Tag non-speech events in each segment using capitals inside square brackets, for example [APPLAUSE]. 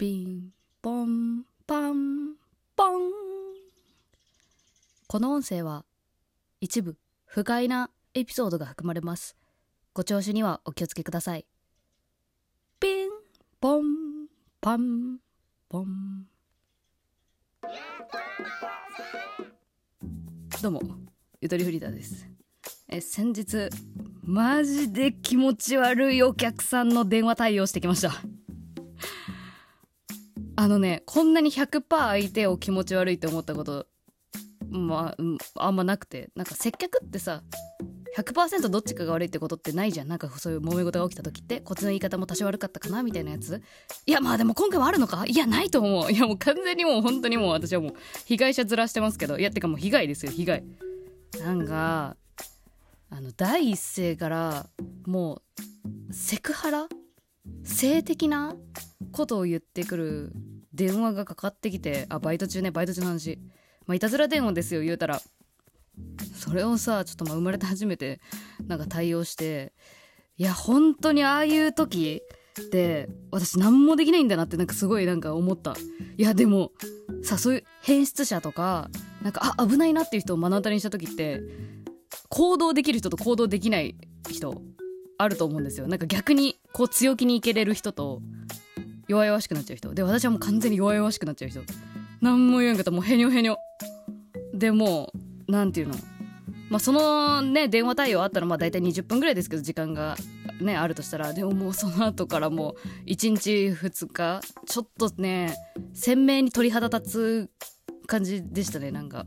ピンポンパンポン。この音声は一部不快なエピソードが含まれます。ご聴取にはお気をつけください。ピンポンパンポン。どうもゆとりフリーダーです。え先日マジで気持ち悪いお客さんの電話対応してきました。あのねこんなに100%相手を気持ち悪いって思ったことまあ、あんまなくてなんか接客ってさ100%どっちかが悪いってことってないじゃん。なんかそういう揉め事が起きた時ってこっちの言い方も多少悪かったかなみたいなやつ。いやまあでも今回はあるのか？いやないと思う。いやもう完全にもう本当にもう私はもう被害者ずらしてますけど。いやてかもう被害ですよ被害。なんかあの第一声からもうセクハラ性的なことを言ってくる電話がかかってきてあバイト中ねバイト中の話。まあいたずら電話ですよ言うたら。それをさちょっとまあ生まれて初めてなんか対応していや本当にああいう時って私何もできないんだなってなんかすごいなんか思った。いやでもさそういう変質者とかなんかあ危ないなっていう人を目の当たりにした時って行動できる人と行動できない人あると思うんですよ。なんか逆にこう強気にいけれる人と弱々しくなっちゃう人。で私はもう完全に弱々しくなっちゃう人。何も言わんかったもうへにょへにょ。でもうなんていうの。まあそのね電話対応あったらまあ大体20分ぐらいですけど時間がねあるとしたら。でももうその後からもう1日2日ちょっとね鮮明に鳥肌立つ感じでしたねなんか。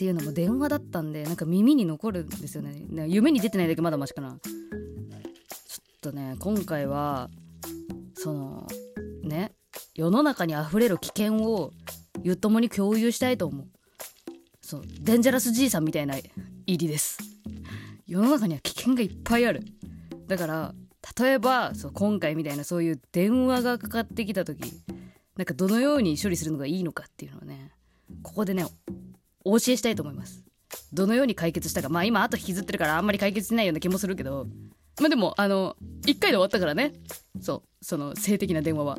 っていうのも電話だったんでなんか耳に残るんですよね。夢に出てないだけまだマシかな。ちょっとね今回はそのね世の中にあふれる危険をゆともに共有したいと思う。そうデンジャラスじいさんみたいな入りです。世の中には危険がいっぱいある。だから例えばそう今回みたいなそういう電話がかかってきた時なんかどのように処理するのがいいのかっていうのをねここでねお教えしたいと思います。どのように解決したか。まあ今あと引きずってるからあんまり解決しないような気もするけど。まあでもあの1回で終わったからね。そう。その性的な電話は。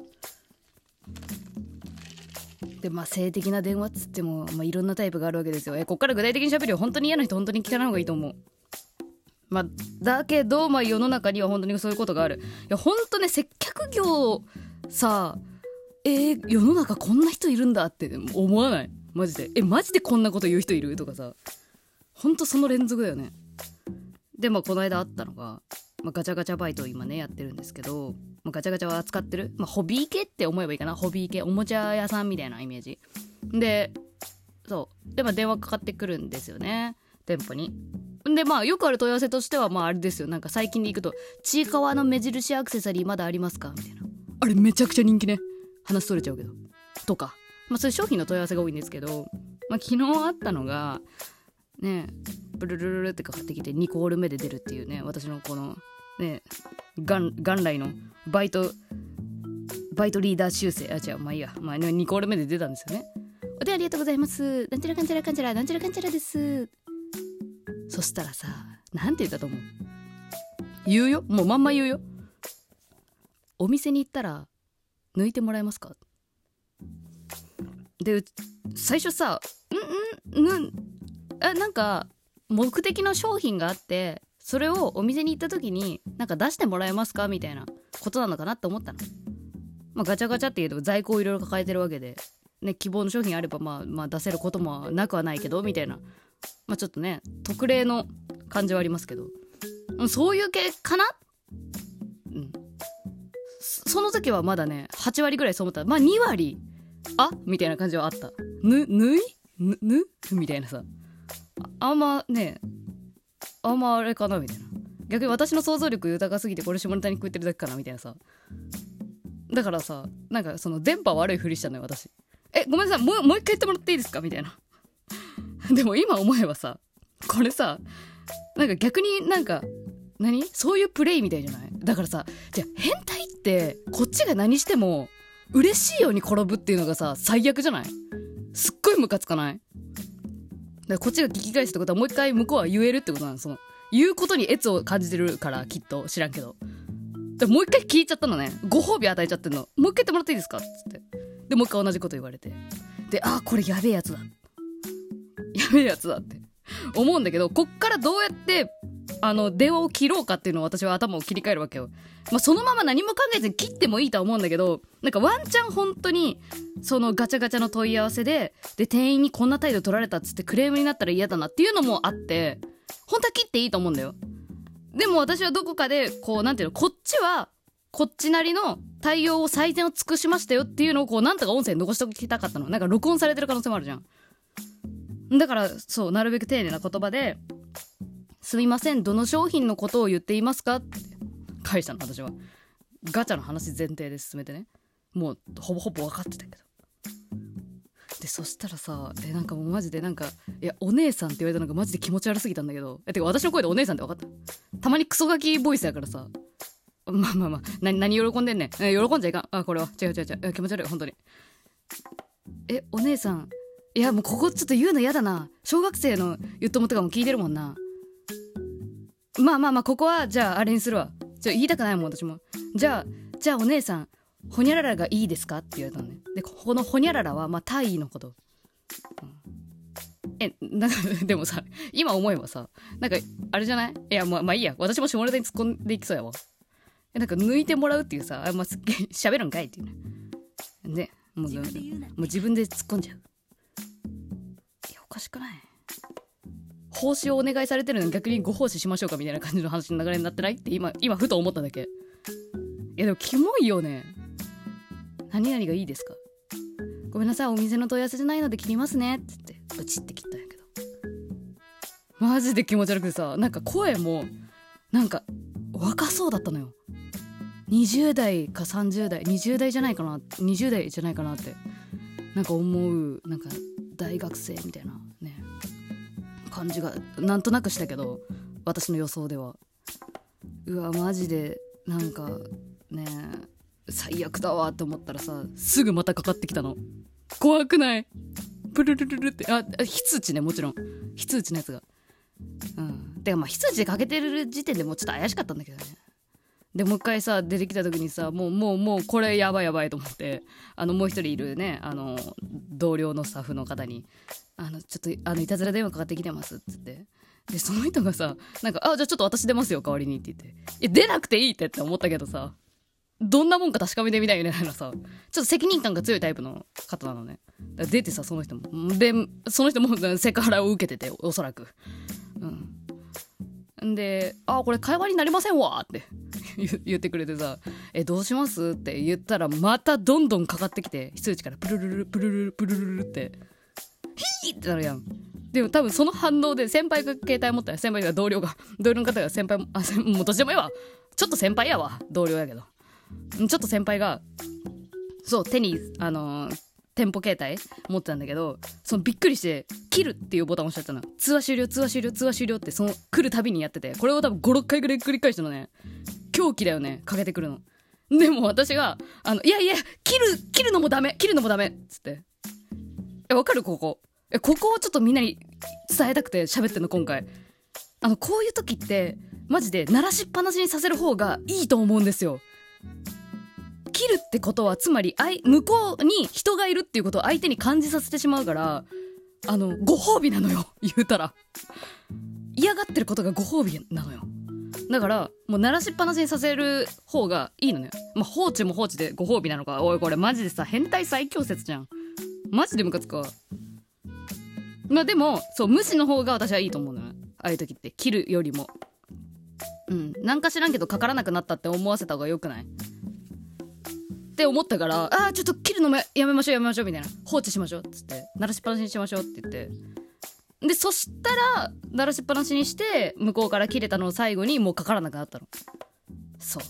でまあ性的な電話っつっても、まあ、いろんなタイプがあるわけですよ。えこっから具体的に喋るよ本当に嫌な人本当に聞かない方がいいと思う。まあだけどまあ世の中には本当にそういうことがある。いや本当ね接客業さえー、世の中こんな人いるんだって思わない。マジで。えマジでこんなこと言う人いる？とかさ。ほんとその連続だよね。でまあこの間あったのが、まあ、ガチャガチャバイトを今ねやってるんですけど、まあ、ガチャガチャは扱ってる、まあ、ホビー系って思えばいいかな。ホビー系。おもちゃ屋さんみたいなイメージ。でそう。でまあ電話かかってくるんですよね。店舗に。でまあよくある問い合わせとしてはまああれですよ。なんか最近でいくと「ちいかわの目印アクセサリーまだありますか?」みたいな。あれめちゃくちゃ人気ね。話それちゃうけど。とかまあそういう商品の問い合わせが多いんですけど、まあ、昨日あったのがねブルルルルってかかってきて2コール目で出るっていうね私のこのね元元来のバイトバイトリーダー修正。あ違うまあいいや、まあ、2コール目で出たんですよね。お手ありがとうございます。なんちゃらかんちゃらかんちゃらなんちゃらかんちゃらです。そしたらさなんて言ったと思う？言うよ。もうまんま言うよ。お店に行ったら抜いてもらえますか？で最初さ「んんんあなんか目的の商品があってそれをお店に行った時になんか出してもらえますかみたいなことなのかなって思ったの、まあ、ガチャガチャっていうと在庫をいろいろ抱えてるわけで、ね、希望の商品あればまあまあ出せることもなくはないけどみたいな。まあちょっとね特例の感じはありますけど。そういう系かな？うん。その時はまだね8割ぐらいそう思った。まあ2割あみたいな感じはあった。ぬぬい？ぬぬ？みたいなさ。あんまねあんまあれかなみたいな。逆に私の想像力豊かすぎてこれ下ネタに食ってるだけかなみたいなさ。だからさなんかその電波悪いふりしたのよ私。えごめんなさいもうもう一回言ってもらっていいですかみたいな。[LAUGHS] でも今思えばさこれさなんか逆になんか何？そういうプレイみたいじゃない？だからさじゃあ変態ってこっちが何しても嬉しいように転ぶっていうのがさ最悪じゃない？すっごいムカつかない？だからこっちが聞き返すってことはもう一回向こうは言えるってことなのその言うことに悦を感じてるからきっと。知らんけど。でもう一回聞いちゃったのね。ご褒美与えちゃってんの。もう一回言ってもらっていいですか？っつって。でもう一回同じこと言われて。であこれやべえやつだ。やべえやつだって。思うんだけどこっからどうやってあの電話を切ろうかっていうのを私は頭を切り替えるわけよ。まあ、そのまま何も考えずに切ってもいいとは思うんだけどなんかワンチャン本当にそのガチャガチャの問い合わせでで店員にこんな態度取られたっつってクレームになったら嫌だなっていうのもあって本当は切っていいと思うんだよ。でも私はどこかでこうなんていうのこっちはこっちなりの対応を最善を尽くしましたよっていうのをこうなんとか音声に残しておきたかったのなんか録音されてる可能性もあるじゃんだからそうなるべく丁寧な言葉で「すみませんどの商品のことを言っていますか?」って返したの私は。ガチャの話前提で進めてね。もうほぼほぼ分かってたけど。でそしたらさえなんかもうマジでなんかいやお姉さんって言われたのがマジで気持ち悪すぎたんだけど。えてか私の声でお姉さんって分かった？たまにクソガキボイスやからさ。まあまあまあ。何何喜んでんねん？え喜んじゃいかん。あこれは。違う違う違う。気持ち悪い。本当に。えお姉さん。いやもうここちょっと言うの嫌だな。小学生のゆっともとかも聞いてるもんな。まあまあまあここはじゃああれにするわ。ちょ言いたくないもん私も。じゃあじゃあお姉さんほにゃららがいいですか？って言われたのね。でこのほにゃららはまあ大意のこと、うん、えなんか [LAUGHS] でもさ今思えばさなんかあれじゃない？いやまあまあいいや。私も下ネタに突っ込んでいきそうやわ。えなんか抜いてもらうっていうさあ、まあ、すっげえ喋るんかいっていう。ねでもうもう自分で突っ込んじゃう。いやおかしくない？奉仕をお願いされてるのに逆にご奉仕しましょうかみたいな感じの話の流れになってない？って今今ふと思っただけ。いやでもキモいよね。何々がいいですか？ごめんなさいお店の問い合わせじゃないので切りますね。っつってブチって切ったんやけど。マジで気持ち悪くてさなんか声もなんか若そうだったのよ。20代か30代20代じゃないかな20代じゃないかなってなんか思うなんか大学生みたいな。感じがなんとなくしたけど私の予想では。うわマジでなんかね最悪だわって思ったらさすぐまたかかってきたの。怖くない？プルルルルって。あ非通知ねもちろん。非通知のやつが。うん。てかまあ非通知でかけてる時点でもうちょっと怪しかったんだけどね。でもう一回さ出てきた時にさもうもうもうこれやばいやばいと思ってあのもう一人いるねあの同僚のスタッフの方に「あのちょっとあのいたずら電話かかってきてます」っつって。でその人がさなんか「あじゃあちょっと私出ますよ代わりに」って言って「いや出なくていいって」って思ったけどさどんなもんか確かめてみたいみたいなさちょっと責任感が強いタイプの方なのね。出てさその人も。でその人もセクハラを受けてておそらく。うん。で「あこれ会話になりませんわ」って。[LAUGHS] 言ってくれてさ「えどうします?」って言ったらまたどんどんかかってきて非通知からプルルルプルルルプルルルって「ヒー!」ってなるやん。でも多分その反応で先輩が携帯持ったら先輩が同僚が。同僚の方が先輩あもうどっちでもいいわ。ちょっと先輩やわ。同僚やけど。ちょっと先輩がそう手にあのー、店舗携帯持ってたんだけどそのびっくりして「切る」っていうボタン押しちゃったの。通話終了通話終了通話終了ってその来るたびにやってて。これを多分56回ぐらい繰り返したのね。狂気だよね。かけてくるの。でも私が「あのいやいや切る切るのもダメ。切るのもダメ」っつって。えわかる？ここ。えここをちょっとみんなに伝えたくて喋ってんの今回。あのこういう時ってマジで鳴らしっぱなしにさせる方がいいと思うんですよ。切るってことはつまり向こうに人がいるっていうことを相手に感じさせてしまうからあのご褒美なのよ。言うたら。嫌がってることがご褒美なのよ。だからもう鳴らしっぱなしにさせる方がいいのね。まあ放置も放置でご褒美なのか。おいこれマジでさ変態最強説じゃん。マジでムカつくわ。まあでもそう無視の方が私はいいと思うのよ。ああいう時って。切るよりも。うん。なんか知らんけどかからなくなったって思わせた方がよくない？って思ったから「ああちょっと切るのやめましょうやめましょう」みたいな「放置しましょう」っつって「鳴らしっぱなしにしましょう」って言って。でそしたら鳴らしっぱなしにして向こうから切れたのを最後にもうかからなくなったの。そう。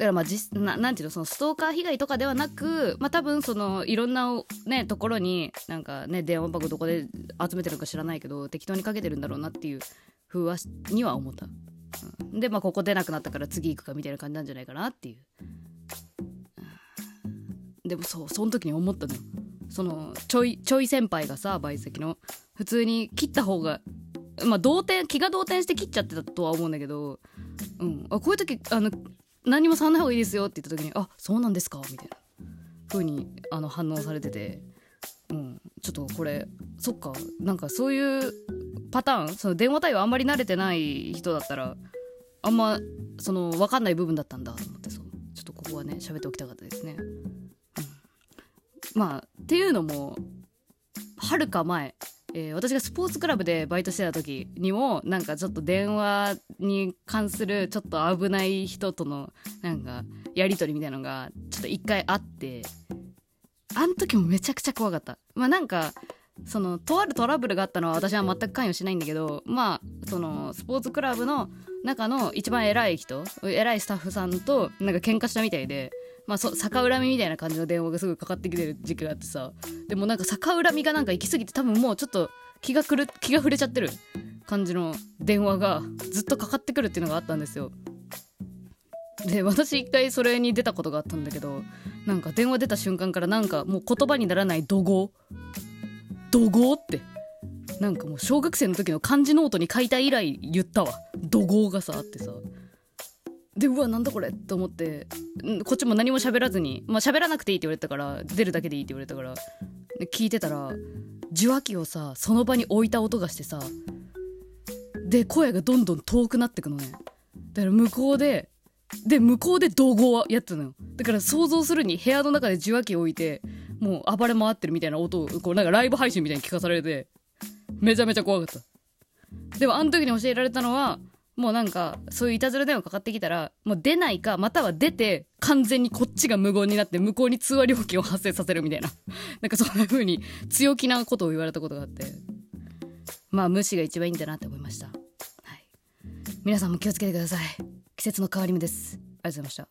だからまあ実ななんていうのそのストーカー被害とかではなくまあ多分そのいろんなねところになんかね電話番号どこで集めてるか知らないけど適当にかけてるんだろうなっていう風はには思った、うん、でまあここ出なくなったから次行くかみたいな感じなんじゃないかなっていう。でもそうその時に思ったのよ。そのちょいちょい先輩がさ相席の普通に切った方がまあ同点気が動転して切っちゃってたとは思うんだけど、うん、あこういう時あの何も触んない方がいいですよって言った時に「あそうなんですか」みたいな風にあの反応されてて、うん、ちょっとこれそっかなんかそういうパターンその電話対応あんまり慣れてない人だったらあんまその分かんない部分だったんだと思ってそう。ちょっとここはね喋っておきたかったですね。うん、まあっていうのもはるか前えー、私がスポーツクラブでバイトしてた時にもなんかちょっと電話に関するちょっと危ない人とのなんかやり取りみたいなのがちょっと一回あってあん時もめちゃくちゃ怖かった。まあなんかそのとあるトラブルがあったのは私は全く関与しないんだけどまあそのスポーツクラブの中の一番偉い人偉いスタッフさんとなんか喧嘩したみたいでまあ、そ逆恨みみたいな感じの電話がすぐかかってきてる時期があってさ。でもなんか逆恨みがなんか行き過ぎて多分もうちょっと気がくる気が触れちゃってる感じの電話がずっとかかってくるっていうのがあったんですよ。で私一回それに出たことがあったんだけどなんか電話出た瞬間からなんかもう言葉にならない怒号。怒号って。なんかもう小学生の時の漢字ノートに書いた以来言ったわ。怒号がさあってさ。でうわなんだこれと思ってこっちも何も喋らずにまあ喋らなくていいって言われたから出るだけでいいって言われたから聞いてたら受話器をさその場に置いた音がしてさで声がどんどん遠くなってくのね。だから向こうでで向こうで同合はやってたのよ。だから想像するに部屋の中で受話器を置いてもう暴れ回ってるみたいな音をこうなんかライブ配信みたいに聞かされてめちゃめちゃ怖かった。でもあの時に教えられたのはもうなんかそういういたずら電話かかってきたらもう出ないかまたは出て完全にこっちが無言になって向こうに通話料金を発生させるみたいな。[LAUGHS] なんかそんな風に強気なことを言われたことがあって。まあ無視が一番いいんだなって思いました、はい、皆さんも気をつけてください。季節の変わり目です。ありがとうございました。